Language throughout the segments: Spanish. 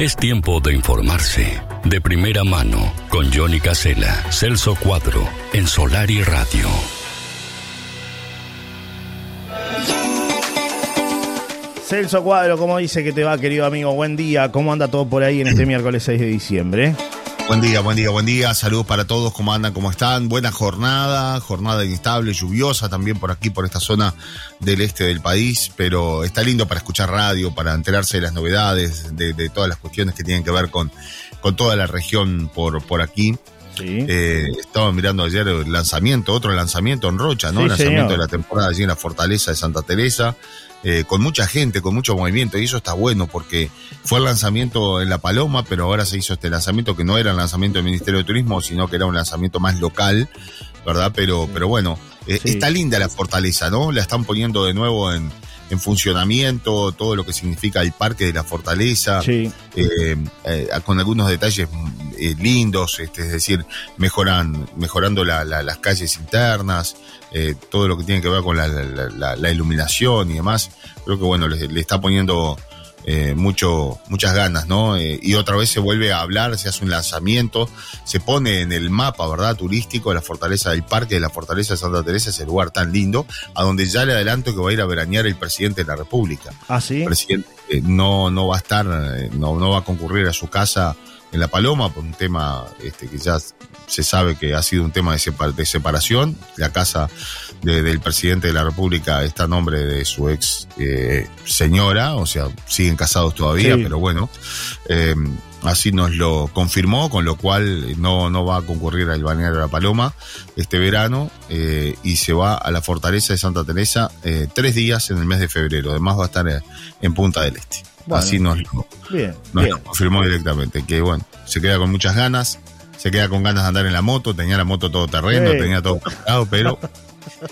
Es tiempo de informarse. De primera mano, con Johnny Casella, Celso Cuadro, en Solar y Radio. Celso Cuadro, ¿cómo dice que te va, querido amigo? Buen día. ¿Cómo anda todo por ahí en este miércoles 6 de diciembre? Buen día, buen día, buen día. Saludos para todos. ¿Cómo andan? ¿Cómo están? Buena jornada. Jornada inestable, lluviosa también por aquí, por esta zona del este del país. Pero está lindo para escuchar radio, para enterarse de las novedades, de, todas las cuestiones que tienen que ver con, con toda la región por, por aquí. Sí. Eh, estaba mirando ayer el lanzamiento, otro lanzamiento en Rocha, ¿no? el lanzamiento de la temporada allí en la Fortaleza de Santa Teresa. Eh, con mucha gente, con mucho movimiento, y eso está bueno porque fue el lanzamiento en La Paloma, pero ahora se hizo este lanzamiento que no era el lanzamiento del Ministerio de Turismo, sino que era un lanzamiento más local, ¿verdad? Pero, pero bueno, eh, está linda la fortaleza, ¿no? La están poniendo de nuevo en, en funcionamiento, todo lo que significa el parque de la fortaleza, eh, eh, con algunos detalles eh, lindos, este, es decir, mejoran, mejorando las calles internas, todo lo que tiene que ver con la, iluminación y demás. Creo que bueno, le está poniendo eh, mucho, muchas ganas, ¿no? Eh, y otra vez se vuelve a hablar, se hace un lanzamiento, se pone en el mapa, ¿verdad? Turístico, la fortaleza del parque de la fortaleza de Santa Teresa, ese lugar tan lindo, a donde ya le adelanto que va a ir a veranear el presidente de la República. Ah, sí. El presidente eh, no, no va a estar, no, no va a concurrir a su casa en La Paloma por un tema este, que ya se sabe que ha sido un tema de, separación. La casa del presidente de la República está a nombre de su ex eh, señora, o sea, siguen casados todavía, pero bueno, eh, así nos lo confirmó, con lo cual no, no va a concurrir al balneario de La Paloma este verano eh, y se va a la fortaleza de Santa Teresa tres días en el mes de febrero. Además va a estar en Punta del Este. así nos, lo, nos lo confirmó directamente, que bueno, se queda con muchas ganas se queda con ganas de andar en la moto, tenía la moto todo terreno, tenía todo preparado, pero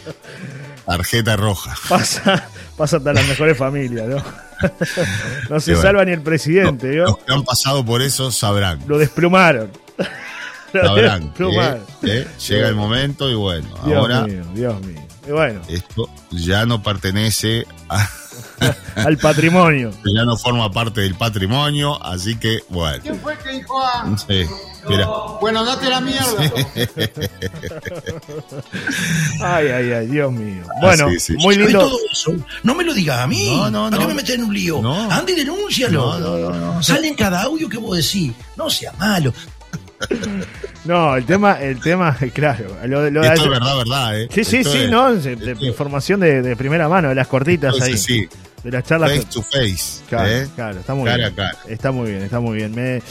tarjeta roja. Pasa, pasa hasta las mejores familias, ¿no? no se salva ni el presidente, ¿no? Los que han pasado por eso sabrán. Lo desplumaron. sabrán. llega el momento y bueno, Dios ahora. Mío, Dios mío. Y bueno. Esto ya no pertenece a al patrimonio. Ya no forma parte del patrimonio, así que bueno. ¿Quién fue que dijo a... Sí, mira. Bueno, date la mierda. ay, ay, ay, Dios mío. Bueno, muy lindo. No me lo digas a mí. No, no, ¿Para qué me metes en un lío? No. Andy, denúncialo. No, no, no, Sale en cada audio que vos decís. No sea malo. No, el tema, el tema, claro. Lo, lo Esto es verdad, verdad, ¿eh? Sí, sí, sí, no, información de, de, primera mano, de las cortitas ahí. Sí, sí de las charlas. Face to face. Claro, ¿eh? claro está muy bien. Está muy bien, está muy bien. Me,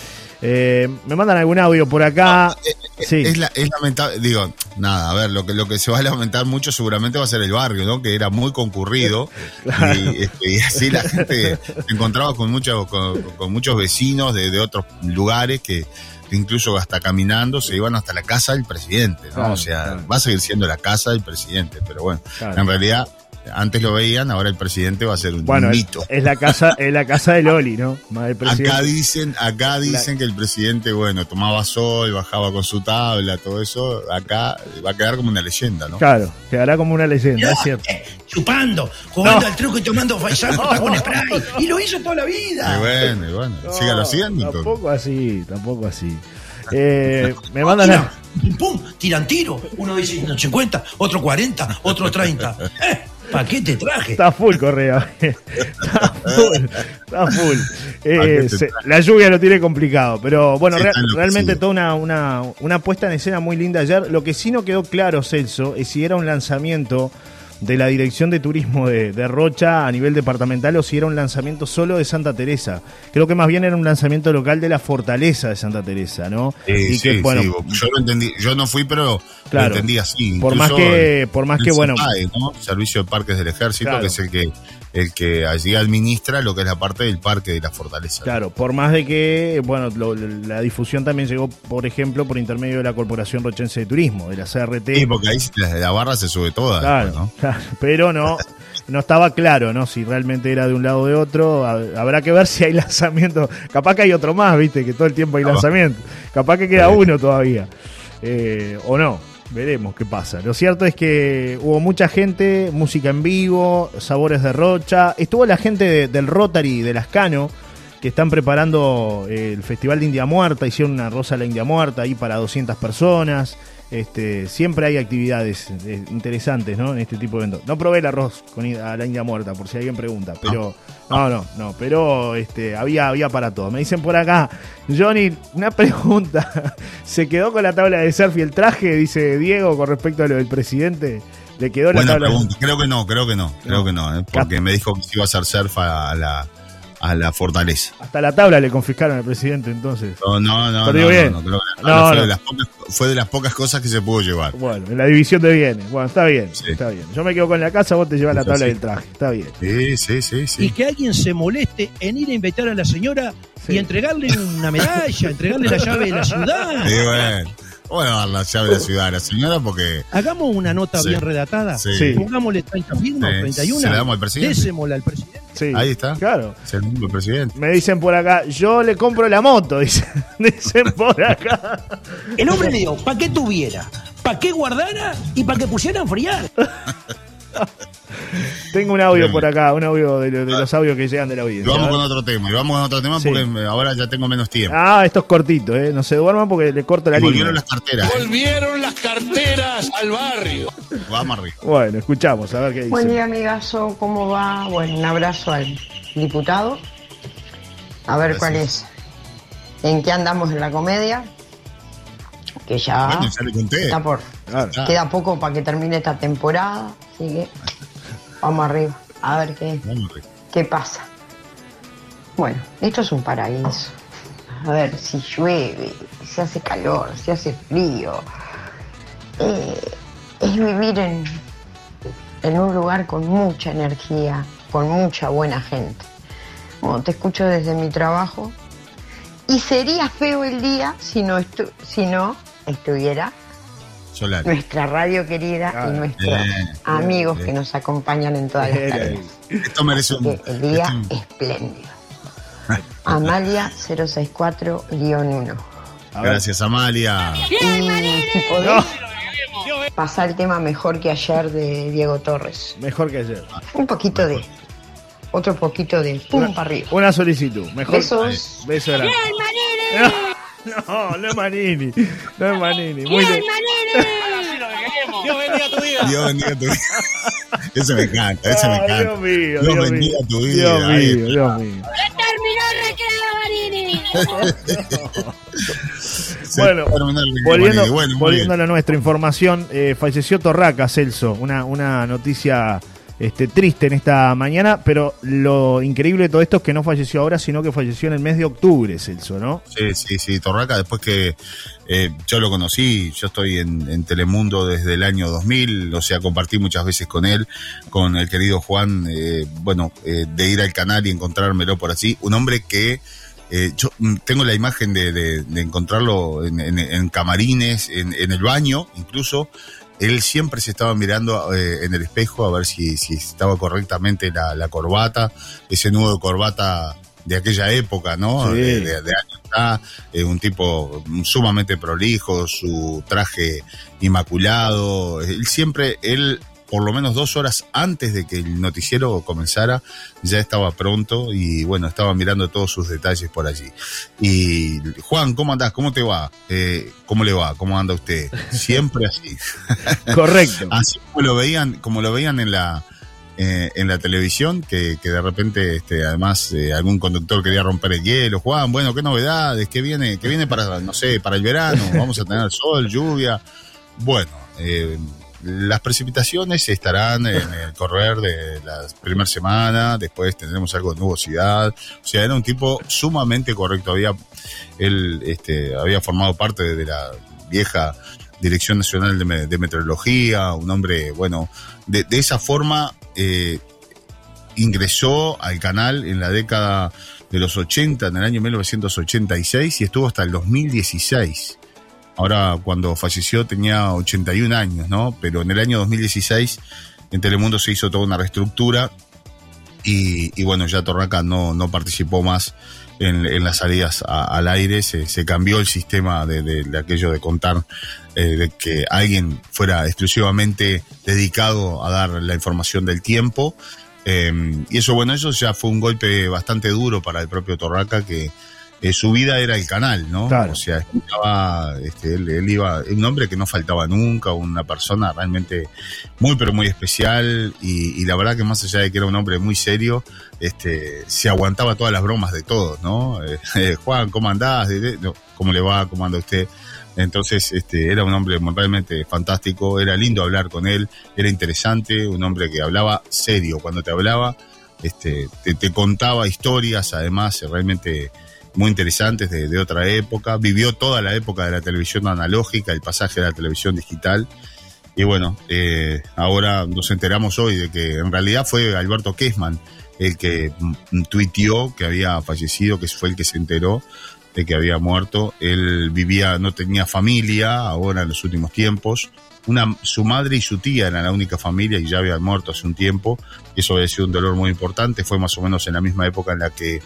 eh, me mandan algún audio por acá. Eh, sí. Es, lamentable, digo, nada, a ver, lo que, lo que se va a lamentar mucho seguramente va a ser el barrio, ¿no? Que era muy concurrido este, y, así la gente se encontraba con, muchos con, muchos vecinos de, de otros lugares que incluso hasta caminando se iban hasta la casa del presidente, ¿no? o sea, va a seguir siendo la casa del presidente, pero bueno, en realidad antes lo veían, ahora el presidente va a ser un bueno, mito. Es la casa, es la casa de Loli, ¿no? Acá dicen, acá dicen que el presidente, bueno, tomaba sol, bajaba con su tabla, todo eso. Acá va a quedar como una leyenda, ¿no? Claro, quedará como una leyenda, es cierto. Eh, chupando, jugando al truco y tomando faisán con spray. Y lo hizo toda la vida. Y bueno, y bueno, sígalo haciendo. Tampoco así, tampoco así. Eh, me mandan a... Pum, tiran tiro. Uno dice 50, otro 40, otro 30. Eh, ¿Para qué te traje? Está full, Correa. está full. Está full. Eh, la lluvia lo tiene complicado. Pero bueno, realmente toda una, una, una puesta en escena muy linda ayer. Lo que sí no quedó claro, Celso, es si era un lanzamiento de la Dirección de Turismo de, Rocha a nivel departamental o si era un lanzamiento solo de Santa Teresa. Creo que más bien era un lanzamiento local de la Fortaleza de Santa Teresa, ¿no? Sí, sí, bueno, yo no entendí, yo no fui, pero lo entendí así. Por más que, por más que bueno. Servicio de Parques del Ejército, que es el que el que allí administra lo que es la parte del parque de la fortaleza. Claro, por más de que, bueno, la difusión también llegó, por ejemplo, por intermedio de la Corporación Rochense de Turismo, de la CRT. Sí, porque ahí la barra se sube toda. Claro, claro pero no, no estaba claro, ¿no? Si realmente era de un lado o de otro. Habrá que ver si hay lanzamiento. Capaz que hay otro más, viste, que todo el tiempo hay lanzamiento. Capaz que queda uno todavía. Eh, o no. Veremos qué pasa. Lo cierto es que hubo mucha gente, música en vivo, sabores de rocha. Estuvo la gente del Rotary de Lascano, que están preparando eh, el Festival de India Muerta, hicieron una rosa a la India Muerta ahí para 200 personas. Este, siempre hay actividades eh, interesantes ¿no? en este tipo de eventos. No probé el arroz con a la India Muerta, por si alguien pregunta, pero no, no, no, pero este, había, había para todo. Me dicen por acá, Johnny, una pregunta. ¿Se quedó con la tabla de surf y el traje? Dice Diego con respecto a lo del presidente. ¿Le quedó la tabla? Pregunta. Creo que no, creo que no, creo que no, ¿eh? porque me dijo que iba a hacer surf a la a la fortaleza. Hasta la tabla le confiscaron al presidente entonces. No, no, no. no, bien. no, fue, De las pocas, fue, de las pocas, cosas que se pudo llevar. Bueno, en la división de bienes. Bueno, está bien, está bien. Yo me quedo con la casa, vos te llevas la tabla del traje. Está bien. Sí, sí, sí, sí. Y que alguien se moleste en ir a invitar a la señora y entregarle una medalla, entregarle la llave de la ciudad. Sí, bueno. Bueno, dar la llave de la ciudad a la señora porque. Hagamos una nota bien redactada. Sí. Pongámosle 30 firmas, 31. Se la damos al presidente. Désemosla al presidente. Sí. Ahí está. Claro. Es el mismo presidente. Me dicen por acá, yo le compro la moto, dicen, dicen por acá. El hombre le dijo, ¿para qué tuviera? ¿Para qué guardara? Y para que pusiera a enfriar. Tengo un audio por acá, un audio de, los audios que llegan de la audiencia. vamos con otro tema, y vamos con otro tema porque ahora ya tengo menos tiempo. Ah, esto es cortito, ¿eh? No se duerman porque le corto la línea. Volvieron las carteras. Volvieron las carteras al barrio. Vamos arriba. Bueno, escuchamos, a ver qué dice. Buen día, amigazo, ¿cómo va? Bueno, un abrazo al diputado. A ver cuál es. ¿En qué andamos en la comedia? Que ya, está por. Queda poco para que termine esta temporada, así que Vamos arriba, a ver qué, qué pasa. Bueno, esto es un paraíso. A ver, si llueve, si hace calor, si hace frío. Eh, es vivir en, en un lugar con mucha energía, con mucha buena gente. Bueno, te escucho desde mi trabajo y sería feo el día si no, si no estuviera nuestra radio querida y nuestros amigos que nos acompañan en todas las tareas. Esto merece un. El día espléndido. Amalia 064-1. Gracias, Amalia. Y podés, pasar el tema mejor que ayer de Diego Torres. Mejor que ayer. Un poquito de. Otro poquito de pum para arriba. Una solicitud. Mejor. Besos. Besos. Bien, No, no es Manini. No es Manini. Muy bien, Manini. Dios bendiga tu vida. Dios bendiga tu vida. Ese me encanta, me encanta. Dios mío, Dios, Dios bendiga tu vida. Dios mío, Dios mío. terminó Manini. bueno, volviendo, bueno, volviendo a la nuestra información, eh, falleció Torraca, Celso, una, una noticia este, triste en esta mañana, pero lo increíble de todo esto es que no falleció ahora, sino que falleció en el mes de octubre, Celso, ¿no? Sí, sí, sí, Torraca, después que eh, yo lo conocí, yo estoy en, Telemundo desde el año 2000, o sea, compartí muchas veces con él, con el querido Juan, eh, bueno, eh, de ir al canal y encontrármelo por así, un hombre que... yo mm, tengo la imagen de, encontrarlo en, camarines, en, el baño, incluso, él siempre se estaba mirando eh, en el espejo a ver si, si estaba correctamente la, la, corbata, ese nudo de corbata de aquella época, ¿no? De, de, eh, un tipo sumamente prolijo, su traje inmaculado. Él siempre, él por lo menos dos horas antes de que el noticiero comenzara, ya estaba pronto y bueno, estaba mirando todos sus detalles por allí. Y Juan, ¿cómo andás? ¿Cómo te va? Eh, ¿Cómo le va? ¿Cómo anda usted? Siempre así. Correcto. así como lo veían, como lo veían en la, eh, en la televisión, que, que de repente, este, además, eh, algún conductor quería romper el hielo. Juan, bueno, ¿qué novedades? ¿Qué viene, qué viene para, no sé, para el verano? Vamos a tener sol, lluvia. Bueno, eh, las precipitaciones estarán en el correr de la primera semana, después tendremos algo de nubosidad. O sea, era un tipo sumamente correcto. Había, él este, había formado parte de la vieja Dirección Nacional de, Meteorología, un hombre, bueno, de, esa forma eh, ingresó al canal en la década de los 80, en el año 1986, y estuvo hasta el 2016. Ahora, cuando falleció tenía 81 años, ¿no? Pero en el año 2016 en Telemundo se hizo toda una reestructura y, bueno, ya Torraca no, no participó más en, las salidas al aire, se, cambió el sistema de, aquello de contar, eh, de que alguien fuera exclusivamente dedicado a dar la información del tiempo. Eh, y eso, bueno, eso ya fue un golpe bastante duro para el propio Torraca, que eh, su vida era el canal, ¿no? Claro. O sea, estaba, este, él, él iba, un hombre que no faltaba nunca, una persona realmente muy, pero muy especial, y, y la verdad que más allá de que era un hombre muy serio, este, se aguantaba todas las bromas de todos, ¿no? Eh, eh, Juan, ¿cómo andás? ¿Cómo le va? ¿Cómo anda usted? Entonces, este, era un hombre realmente fantástico, era lindo hablar con él, era interesante, un hombre que hablaba serio, cuando te hablaba, este, te, te contaba historias, además, realmente muy interesantes de, otra época, vivió toda la época de la televisión analógica, el pasaje de la televisión digital, y bueno, eh, ahora nos enteramos hoy de que en realidad fue Alberto Kessman el que mm, tuiteó que había fallecido, que fue el que se enteró de que había muerto. Él vivía, no tenía familia ahora en los últimos tiempos. Una, su madre y su tía eran la única familia y ya habían muerto hace un tiempo. Eso había sido un dolor muy importante. Fue más o menos en la misma época en la que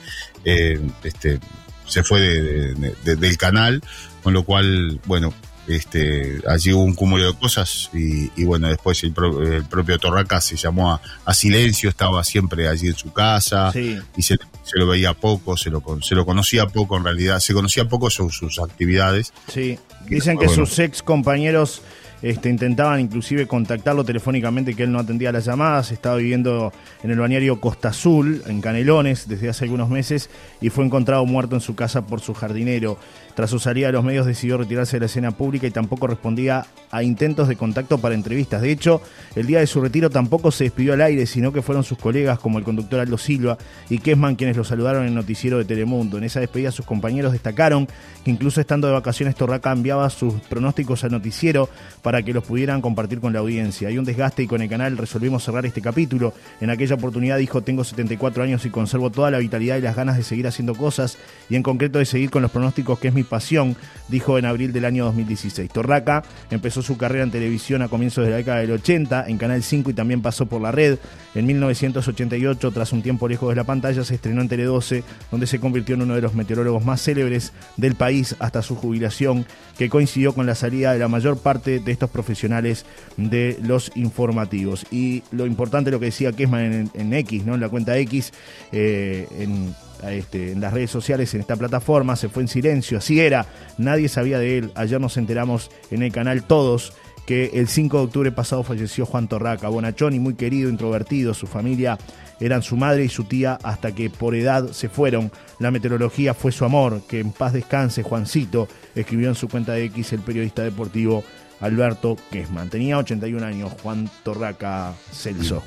eh, este, se fue de- de- de- del canal, con lo cual, bueno, este, allí hubo un cúmulo de cosas y, y bueno, después el, pro- el propio Torraca se llamó a, a silencio, estaba siempre allí en su casa Sí. y se, se lo veía poco, se lo, se lo conocía poco en realidad, se conocía poco sus, sus actividades. Sí, dicen que Bueno. sus ex compañeros este, intentaban inclusive contactarlo telefónicamente, que él no atendía las llamadas. Estaba viviendo en el balneario Costa Azul, en Canelones, desde hace algunos meses y fue encontrado muerto en su casa por su jardinero. Tras su salida los medios decidió retirarse de la escena pública y tampoco respondía a intentos de contacto para entrevistas. De hecho, el día de su retiro tampoco se despidió al aire, sino que fueron sus colegas como el conductor Aldo Silva y Kessman quienes lo saludaron en el noticiero de Telemundo. En esa despedida sus compañeros destacaron que incluso estando de vacaciones Torraca enviaba sus pronósticos al noticiero para que los pudieran compartir con la audiencia. Hay un desgaste y con el canal resolvimos cerrar este capítulo. En aquella oportunidad dijo tengo 74 años y conservo toda la vitalidad y las ganas de seguir haciendo cosas y en concreto de seguir con los pronósticos que es mi pasión, dijo en abril del año 2016. Torraca empezó su carrera en televisión a comienzos de la década del 80 en Canal 5 y también pasó por la red. En 1988, tras un tiempo lejos de la pantalla, se estrenó en Tele 12, donde se convirtió en uno de los meteorólogos más célebres del país hasta su jubilación, que coincidió con la salida de la mayor parte de estos profesionales de los informativos. Y lo importante, lo que decía Kessman en, X, ¿no? en la cuenta X, eh, en, este, en las redes sociales, en esta plataforma, se fue en silencio, así era, nadie sabía de él. Ayer nos enteramos en el canal todos que el 5 de octubre pasado falleció Juan Torraca, bonachón y muy querido, introvertido, su familia eran su madre y su tía hasta que por edad se fueron. La meteorología fue su amor, que en paz descanse Juancito, escribió en su cuenta de X el periodista deportivo Alberto Kessman. Tenía 81 años, Juan Torraca Celso.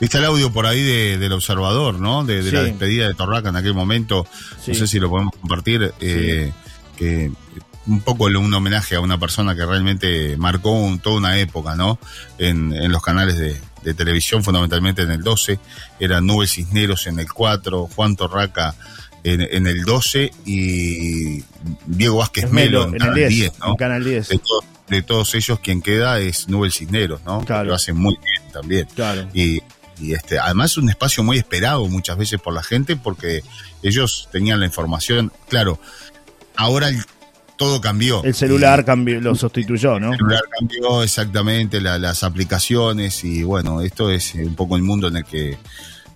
Viste el audio por ahí de- del observador, ¿no? De, de la despedida de Torraca en aquel momento. Sí. No sé si lo podemos compartir. eh, que un poco un homenaje a una persona que realmente marcó un- toda una época, ¿no? En, en los canales de, de televisión, fundamentalmente en el 12. Era Nubel Cisneros en el 4, Juan Torraca en, en el 12 y Diego Vázquez Es Melo en, en el Canal 10, 10, ¿no? en Canal 10. De, to- de todos ellos, quien queda es Nubel Cisneros, ¿no? Claro. Lo hace muy bien también. Claro. Y, y este, además un espacio muy esperado muchas veces por la gente porque ellos tenían la información. Claro, ahora el- todo cambió. El celular Y cambió, lo sustituyó, ¿no? el celular cambió exactamente la- las aplicaciones y bueno, esto es un poco el mundo en el que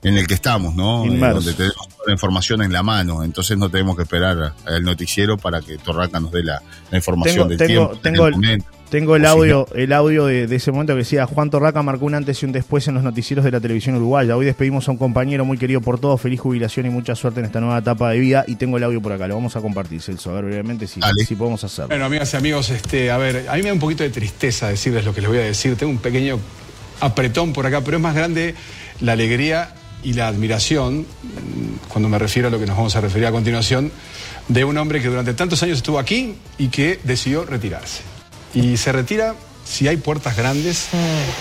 en el que estamos, ¿no? Eh, donde tenemos toda la información en la mano, entonces no tenemos que esperar al noticiero para que Torraca nos dé la, la información Tengo- del tengo- tiempo. tengo del el- momento. Tengo el audio, el audio de, de ese momento que decía Juan Torraca marcó un antes y un después en los noticieros de la televisión uruguaya. Hoy despedimos a un compañero muy querido por todos, feliz jubilación y mucha suerte en esta nueva etapa de vida. Y tengo el audio por acá, lo vamos a compartir, Celso, a ver brevemente si podemos hacerlo. Bueno, amigas y amigos, este, a ver, a mí me da un poquito de tristeza decirles lo que les voy a decir. Tengo un pequeño apretón por acá, pero es más grande la alegría y la admiración, cuando me refiero a lo que nos vamos a referir a continuación, de un hombre que durante tantos años estuvo aquí y que decidió retirarse. Y se retira, si hay puertas grandes,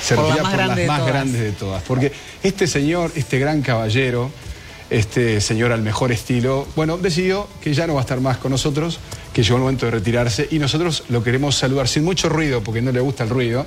se por retira más por las grande de más grandes de todas. Porque este señor, este gran caballero, este señor al mejor estilo, bueno, decidió que ya no va a estar más con nosotros, que llegó el momento de retirarse y nosotros lo queremos saludar sin mucho ruido, porque no le gusta el ruido,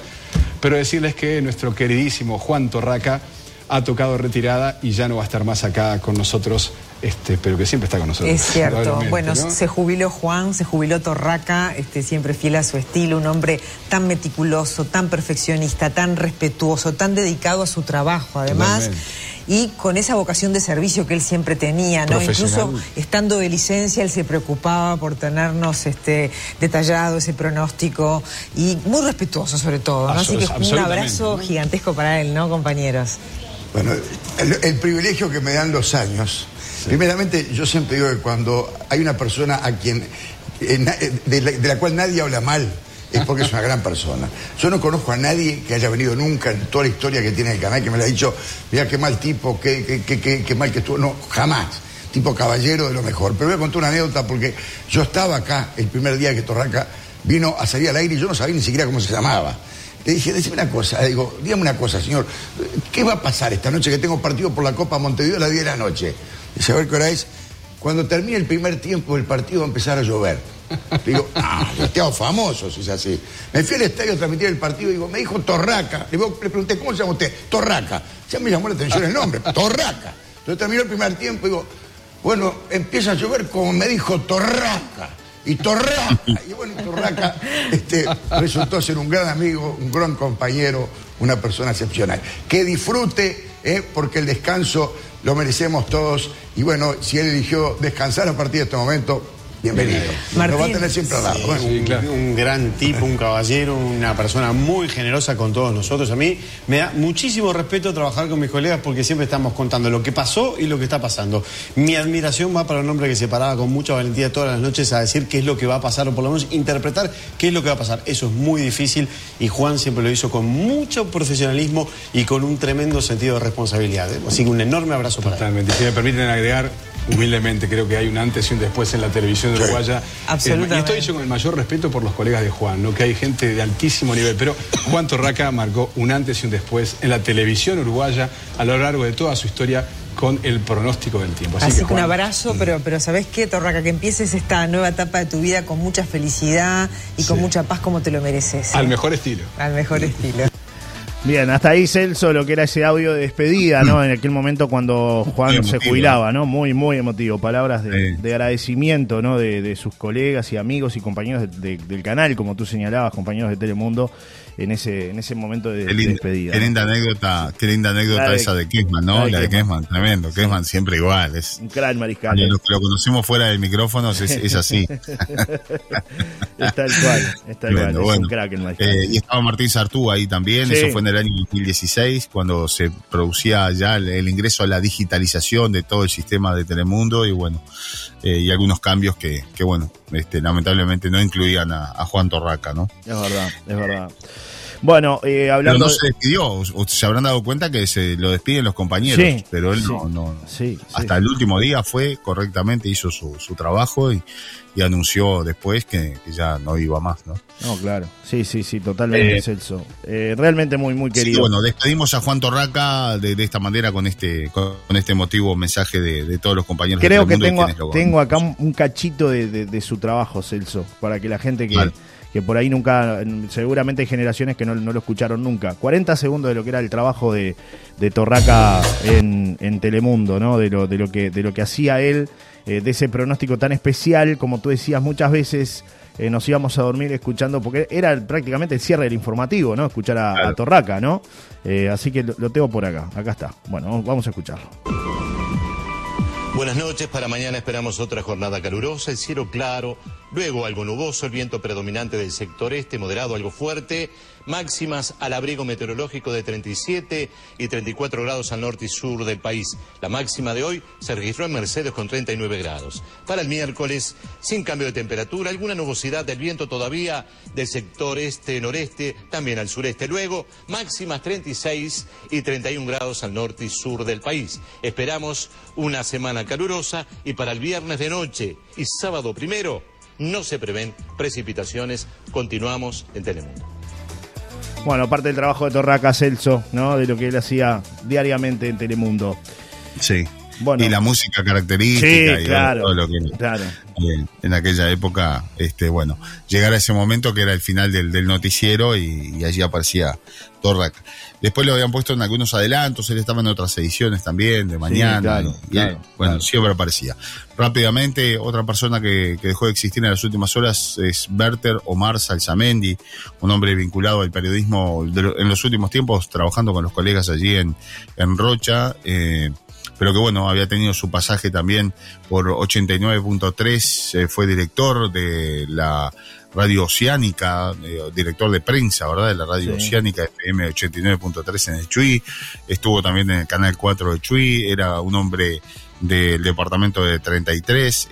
pero decirles que nuestro queridísimo Juan Torraca ha tocado retirada y ya no va a estar más acá con nosotros, este, pero que siempre está con nosotros. Es cierto. Bueno, ¿no? se jubiló Juan, se jubiló Torraca, este, siempre fiel a su estilo, un hombre tan meticuloso, tan perfeccionista, tan respetuoso, tan dedicado a su trabajo, además. Totalmente. y con esa vocación de servicio que él siempre tenía, ¿no? Incluso estando de licencia, él se preocupaba por tenernos este, detallado ese pronóstico y muy respetuoso sobre todo, ¿no? Así que un abrazo gigantesco para él, ¿no, compañeros? Bueno, el, privilegio que me dan los años. Primeramente, yo siempre digo que cuando hay una persona a quien eh, de la cual nadie habla mal, es porque es una gran persona. Yo no conozco a nadie que haya venido nunca en toda la historia que tiene el canal que me le ha dicho, mira qué mal tipo, qué, qué, mal que estuvo. No, jamás. Tipo caballero de lo mejor. Pero voy a contar una anécdota porque yo estaba acá el primer día que Torraca vino a salir al aire y yo no sabía ni siquiera cómo se llamaba. Le dije, decime una cosa, le digo, dígame una cosa, señor, ¿qué va a pasar esta noche que tengo partido por la Copa Montevideo a las 10 de la noche? Dice, a ver qué hora es. Cuando termine el primer tiempo del partido va a empezar a llover. Digo, ah, te famoso si es así. Me fui al estadio a transmitir el partido y digo, me dijo Torraca. Le, pregunté, ¿cómo se llama usted? Torraca. Ya me llamó la atención el nombre, Torraca. Entonces terminó el primer tiempo y digo, bueno, empieza a llover como me dijo Torraca. Y Torraca. Y bueno, Torraca este, resultó ser un gran amigo, un gran compañero, una persona excepcional. Que disfrute, eh, porque el descanso lo merecemos todos. Y bueno, si él eligió descansar a partir de este momento, Bienvenido. Martín. va a tener siempre al lado. un, gran tipo, un caballero, una persona muy generosa con todos nosotros. A mí me da muchísimo respeto trabajar con mis colegas porque siempre estamos contando lo que pasó y lo que está pasando. Mi admiración va para un hombre que se paraba con mucha valentía todas las noches a decir qué es lo que va a pasar o por lo menos interpretar qué es lo que va a pasar. Eso es muy difícil y Juan siempre lo hizo con mucho profesionalismo y con un tremendo sentido de responsabilidad. Así que un enorme abrazo para Totalmente. Si me permiten agregar humildemente creo que hay un antes y un después en la televisión uruguaya. Absolutamente. y estoy dicho con el mayor respeto por los colegas de Juan, ¿no? que hay gente de altísimo nivel, pero Juan Torraca marcó un antes y un después en la televisión uruguaya a lo largo de toda su historia con el pronóstico del tiempo. Así, que, un abrazo, pero, pero ¿sabés qué, Torraca? Que empieces esta nueva etapa de tu vida con mucha felicidad y con mucha paz como te lo mereces. Al mejor estilo. Al mejor estilo. Bien, hasta ahí Celso, lo que era ese audio de despedida, ¿no? En aquel momento cuando Juan se jubilaba, ¿no? Muy, muy emotivo. Palabras de, agradecimiento, ¿no? De, sus colegas y amigos y compañeros del canal, como tú señalabas, compañeros de Telemundo en ese, en ese momento de, despedida. Qué linda anécdota, qué linda anécdota esa de Kessman, ¿no? La de, Kessman, tremendo. Kessman siempre igual. Es, un gran mariscal. Lo, lo conocemos fuera del micrófono es, es así. está igual, está igual. es un crack el mariscal. Eh, y estaba Martín Sartú ahí también, eso fue en el año 2016, cuando se producía ya el, ingreso a la digitalización de todo el sistema de Telemundo y bueno, eh, y algunos cambios que, que bueno, este, lamentablemente no incluían a, a Juan Torraca, ¿no? Es verdad, es verdad. Bueno, eh, hablando. Pero no se despidió, se habrán dado cuenta que se lo despiden los compañeros, pero él no. no hasta el último día fue correctamente, hizo su, su trabajo y, y, anunció después que, ya no iba más, ¿no? No, claro. Sí, sí, sí, totalmente, eh, Celso. Eh, realmente muy, muy querido. bueno, despedimos a Juan Torraca de, esta manera con este con este emotivo mensaje de, todos los compañeros. Creo que tengo, tengo acá un, cachito de, su trabajo, Celso, para que la gente que que por ahí nunca, seguramente hay generaciones que no, lo escucharon nunca. 40 segundos de lo que era el trabajo de, Torraca en, Telemundo, ¿no? De lo, de lo, que, de lo que hacía él, eh, de ese pronóstico tan especial, como tú decías muchas veces. Eh, nos íbamos a dormir escuchando, porque era prácticamente el cierre del informativo, ¿no? Escuchar a, Torraca, ¿no? Eh, así que lo, lo tengo por acá, acá está. Bueno, vamos a escucharlo. Buenas noches, para mañana esperamos otra jornada calurosa, el cielo claro, luego algo nuboso, el viento predominante del sector este, moderado, algo fuerte, máximas al abrigo meteorológico de 37 y 34 grados al norte y sur del país. La máxima de hoy se registró en Mercedes con 39 grados. Para el miércoles, sin cambio de temperatura, alguna nubosidad del viento todavía del sector este-noreste, también al sureste. Luego, máximas 36 y 31 grados al norte y sur del país. Esperamos una semana calurosa y para el viernes de noche y sábado primero no se prevén precipitaciones. Continuamos en Telemundo. Bueno, parte del trabajo de Torraca Celso, ¿no? De lo que él hacía diariamente en Telemundo. Sí. Y la música característica y claro, todo lo que claro. en aquella época, este, bueno, llegar a ese momento que era el final del, noticiero y, allí aparecía Torrac. Después lo habían puesto en algunos adelantos, él estaba en otras ediciones también, de mañana. bueno, siempre aparecía. Rápidamente, otra persona que, dejó de existir en las últimas horas es Berter Omar Salzamendi, un hombre vinculado al periodismo en los últimos tiempos, trabajando con los colegas allí en, en Rocha. Eh, pero que bueno, había tenido su pasaje también por 89.3, eh, fue director de la Radio Oceánica, eh, director de prensa, ¿verdad? De la Radio Oceánica FM 89.3 en el Chuy, estuvo también en el Canal 4 de Chuy, era un hombre del departamento de 33,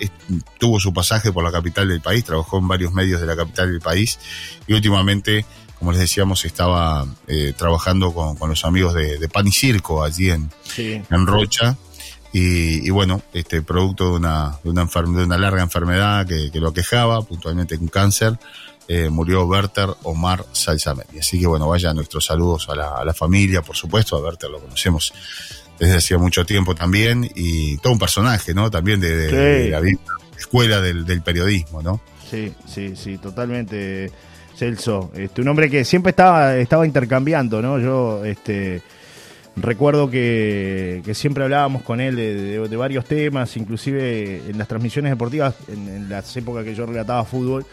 tuvo su pasaje por la capital del país, trabajó en varios medios de la capital del país y últimamente, como les decíamos, estaba eh, trabajando con, los amigos de, Pan y Circo allí en, en Rocha. Y, bueno, este producto de una, de una, de una larga enfermedad que, que, lo aquejaba, puntualmente un cáncer, eh, murió Werther Omar Salzamendi. Así que bueno, vaya nuestros saludos a la, a la familia, por supuesto, a Werther lo conocemos desde hacía mucho tiempo también, y todo un personaje, ¿no? También de, la escuela del, del, periodismo, ¿no? Sí, sí, sí, totalmente, Celso. Este, un hombre que siempre estaba, estaba intercambiando, ¿no? Yo, este Recuerdo que, siempre hablábamos con él de, varios temas, inclusive en las transmisiones deportivas, en, las épocas que yo relataba fútbol,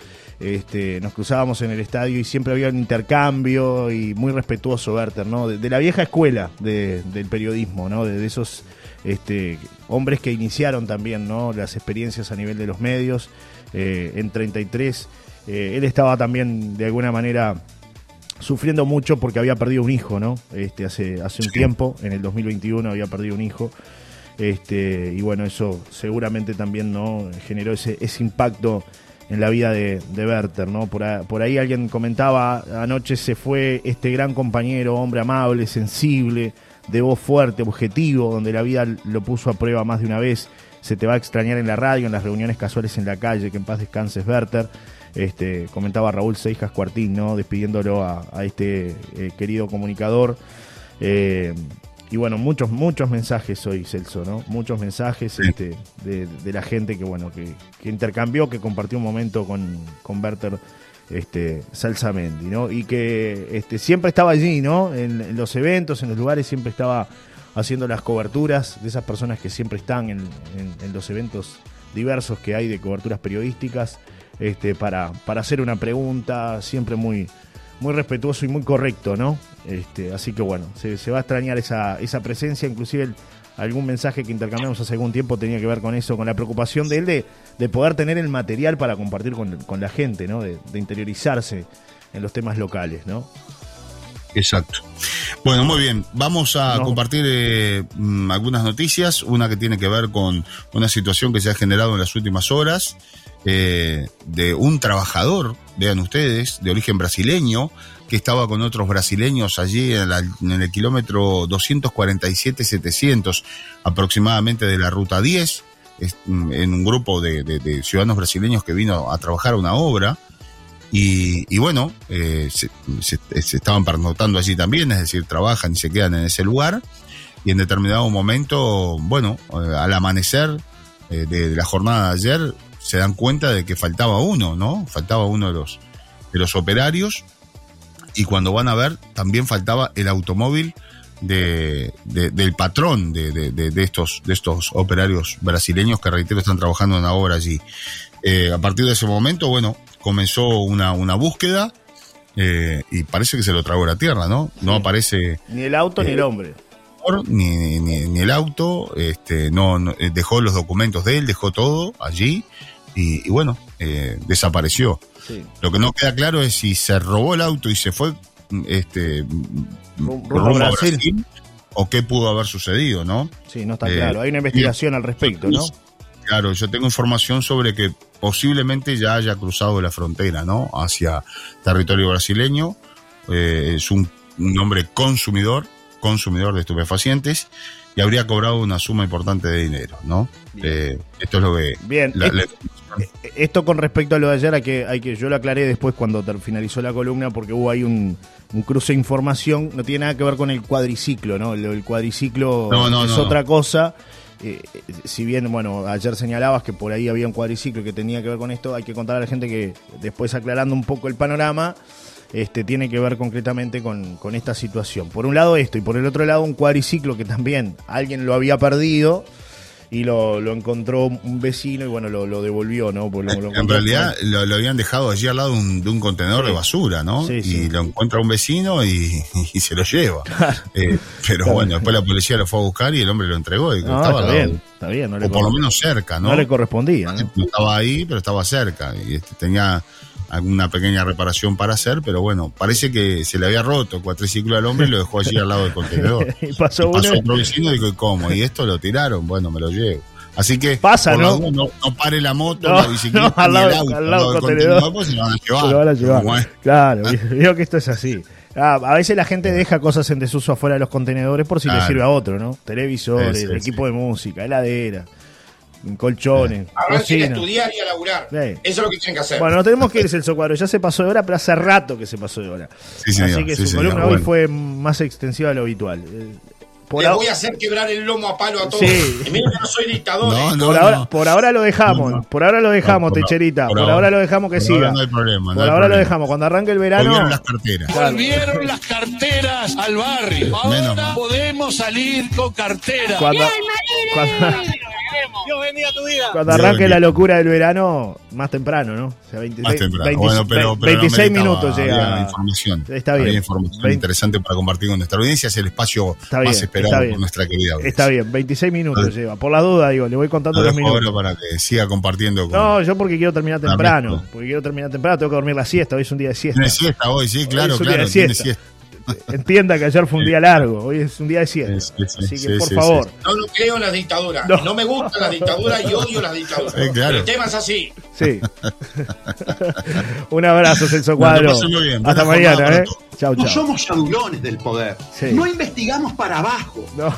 este, nos cruzábamos en el estadio y siempre había un intercambio y muy respetuoso Werther, ¿no? De, la vieja escuela del periodismo, ¿no? De, esos este, hombres que iniciaron también, ¿no? Las experiencias a nivel de los medios. Eh, en 33, eh, él estaba también de alguna manera sufriendo mucho porque había perdido un hijo, ¿no? Este, hace, hace un tiempo, en el 2021 había perdido un hijo. Este, y bueno, eso seguramente también no generó ese, ese impacto en la vida de, de Werther, ¿no? Por, por, ahí alguien comentaba, anoche se fue este gran compañero, hombre amable, sensible, de voz fuerte, objetivo, donde la vida lo puso a prueba más de una vez. Se te va a extrañar en la radio, en las reuniones casuales en la calle, que en paz descanses Werther. Este, comentaba Raúl Seijas Cuartín, ¿no? despidiéndolo a, este eh, querido comunicador. Eh, y bueno, muchos, muchos mensajes hoy, Celso, ¿no? Muchos mensajes este, de, la gente que, bueno, que, intercambió, que compartió un momento con, con Berter este, Salsamendi, ¿no? Y que este, siempre estaba allí, ¿no? En, los eventos, en los lugares, siempre estaba haciendo las coberturas de esas personas que siempre están en, en los eventos diversos que hay de coberturas periodísticas este, para, para hacer una pregunta, siempre muy, muy respetuoso y muy correcto, ¿no? Este, así que bueno, se, va a extrañar esa, esa presencia, inclusive algún mensaje que intercambiamos hace algún tiempo tenía que ver con eso, con la preocupación de él de, poder tener el material para compartir con, la gente, ¿no? De, interiorizarse en los temas locales, ¿no? Exacto. Bueno, muy bien. Vamos a compartir eh, mm, algunas noticias. Una que tiene que ver con una situación que se ha generado en las últimas horas eh, de un trabajador, vean ustedes, de origen brasileño, que estaba con otros brasileños allí en, el kilómetro 247-700 aproximadamente de la ruta 10, mm, en un grupo de, ciudadanos brasileños que vino a trabajar una obra. Y, bueno, eh, se, estaban pernotando allí también, es decir, trabajan y se quedan en ese lugar. Y en determinado momento, bueno, eh, al amanecer de la jornada de ayer, se dan cuenta de que faltaba uno, ¿no? Faltaba uno de los, de los operarios y cuando van a ver también faltaba el automóvil de, del patrón de, de, estos, de estos operarios brasileños que reitero están trabajando en la obra allí. Eh, a partir de ese momento, bueno, comenzó una, una búsqueda eh, y parece que se lo tragó la tierra, ¿no? No aparece... Ni el auto ni el eh, hombre ni, ni, el auto, este, no, dejó los documentos de él, dejó todo allí y, bueno, eh, desapareció. Lo que no queda claro es si se robó el auto y se fue este, rumbo a Brasil. o qué pudo haber sucedido, ¿no? Sí, no está claro. Hay una investigación al respecto, ¿no? Claro, yo tengo información sobre que posiblemente ya haya cruzado la frontera, ¿no? Hacia territorio brasileño. Eh, es un, un hombre consumidor consumidor de estupefacientes y habría cobrado una suma importante de dinero, ¿no? Eh, esto es lo que... Bien, esto, con respecto a lo de ayer, hay que, hay que, yo lo aclaré después cuando finalizó la columna porque hubo ahí un, cruce de información, no tiene nada que ver con el cuadriciclo, ¿no? El, cuadriciclo es otra cosa. eh, si bien, bueno, ayer señalabas que por ahí había un cuadriciclo que tenía que ver con esto, hay que contar a la gente que después aclarando un poco el panorama, este, tiene que ver concretamente con, con esta situación. Por un lado esto y por el otro lado un cuadriciclo que también alguien lo había perdido y lo, lo, encontró un vecino y bueno, lo, lo devolvió, ¿no? en realidad lo, habían dejado allí al lado de un, de un contenedor de basura, ¿no? y lo encuentra un vecino y, y se lo lleva. Eh, pero bueno, después la policía lo fue a buscar y el hombre lo entregó. Y estaba está, bien, está bien, o por lo menos cerca, ¿no? No le correspondía. ¿no? Estaba ahí, pero estaba cerca. Y este, tenía alguna pequeña reparación para hacer, pero bueno, parece que se le había roto el cuatriciclo al hombre y lo dejó allí al lado del contenedor. y pasó, otro vecino y dijo, ¿cómo? ¿Y esto lo tiraron? Bueno, me lo llevo. Así que pasa, ¿no? ¿no? pare la moto, la bicicleta, al lado, el al lado del contenedor, pues se lo van a llevar. Se lo van a llevar. Claro, veo que esto es así. Ah, a veces la gente deja cosas en desuso afuera de los contenedores por si le sirve a otro, ¿no? Televisores, equipo de música, heladera colchones. Ahora que estudiar y a laburar. Eso es lo que tienen que hacer. Bueno, no tenemos que ir, Celso Cuadro. Ya se pasó de hora, pero hace rato que se pasó de hora. Así que su columna hoy fue más extensiva de lo habitual. Eh, por Le voy a hacer quebrar el lomo a palo a todos. Sí. Y mira que no soy dictador. ¿eh? por, ahora, por, ahora, lo dejamos. Por ahora lo dejamos, Techerita. Por, ahora, lo dejamos que siga. no hay problema. por ahora lo dejamos. Cuando arranque el verano. Volvieron las carteras. Volvieron las carteras al barrio. Ahora podemos salir con cartera. Cuando, cuando, Dios bendiga tu vida. Cuando arranque la locura del verano, más temprano, ¿no? O sea, 26, más temprano. bueno, pero, 26 minutos llega. información. Está bien. Había información interesante para compartir con nuestra audiencia. Es el espacio más esperado por nuestra querida audiencia. Está bien, 26 minutos lleva. Por la duda, digo, le voy contando los minutos. para que siga compartiendo con No, yo porque quiero terminar temprano. Porque quiero terminar temprano, tengo que dormir la siesta. Hoy es un día de siesta. Tiene siesta hoy, sí, claro, claro. Tiene siesta entienda que ayer fue un día largo, hoy es un día de siesta. Así que, por favor. No lo creo en las dictaduras. No. me gustan las dictaduras y odio las dictaduras. El tema es así. Sí. un abrazo, Celso Cuadro. Hasta mañana, ¿eh? Chau, chau. No somos chadulones del poder. No investigamos para abajo. No.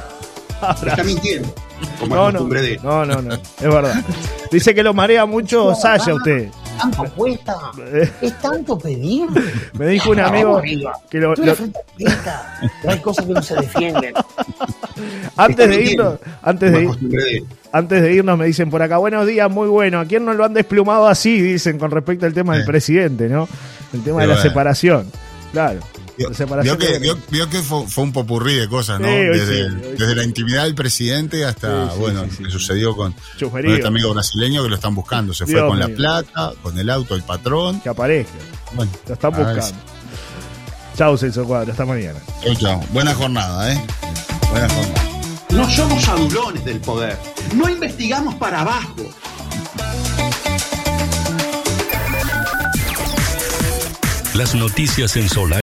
Está mintiendo. Como no, no, no, no, no, es verdad. Dice que lo marea mucho Saya usted. ¿Tanto cuesta? ¿Es tanto pedir? Me dijo un amigo que lo, lo... hay cosas que no se defienden. Antes de irnos, antes de, antes de irnos me dicen por acá, buenos días, muy bueno. ¿A quién no lo han desplumado así? Dicen con respecto al tema del presidente, ¿no? El tema de la separación. Claro. Vio, que, vio, que fue, un popurrí de cosas, ¿no? desde, desde, la intimidad del presidente hasta, bueno, lo que sucedió con, con, este amigo brasileño que lo están buscando. Se fue con la plata, con el auto, el patrón. Que aparezca. Bueno, lo están buscando. Chau, Celso Cuadro. Hasta mañana. Chau, chau. Buena jornada, ¿eh? Buena jornada. No somos adulones del poder. No investigamos para abajo. Las noticias en Solar.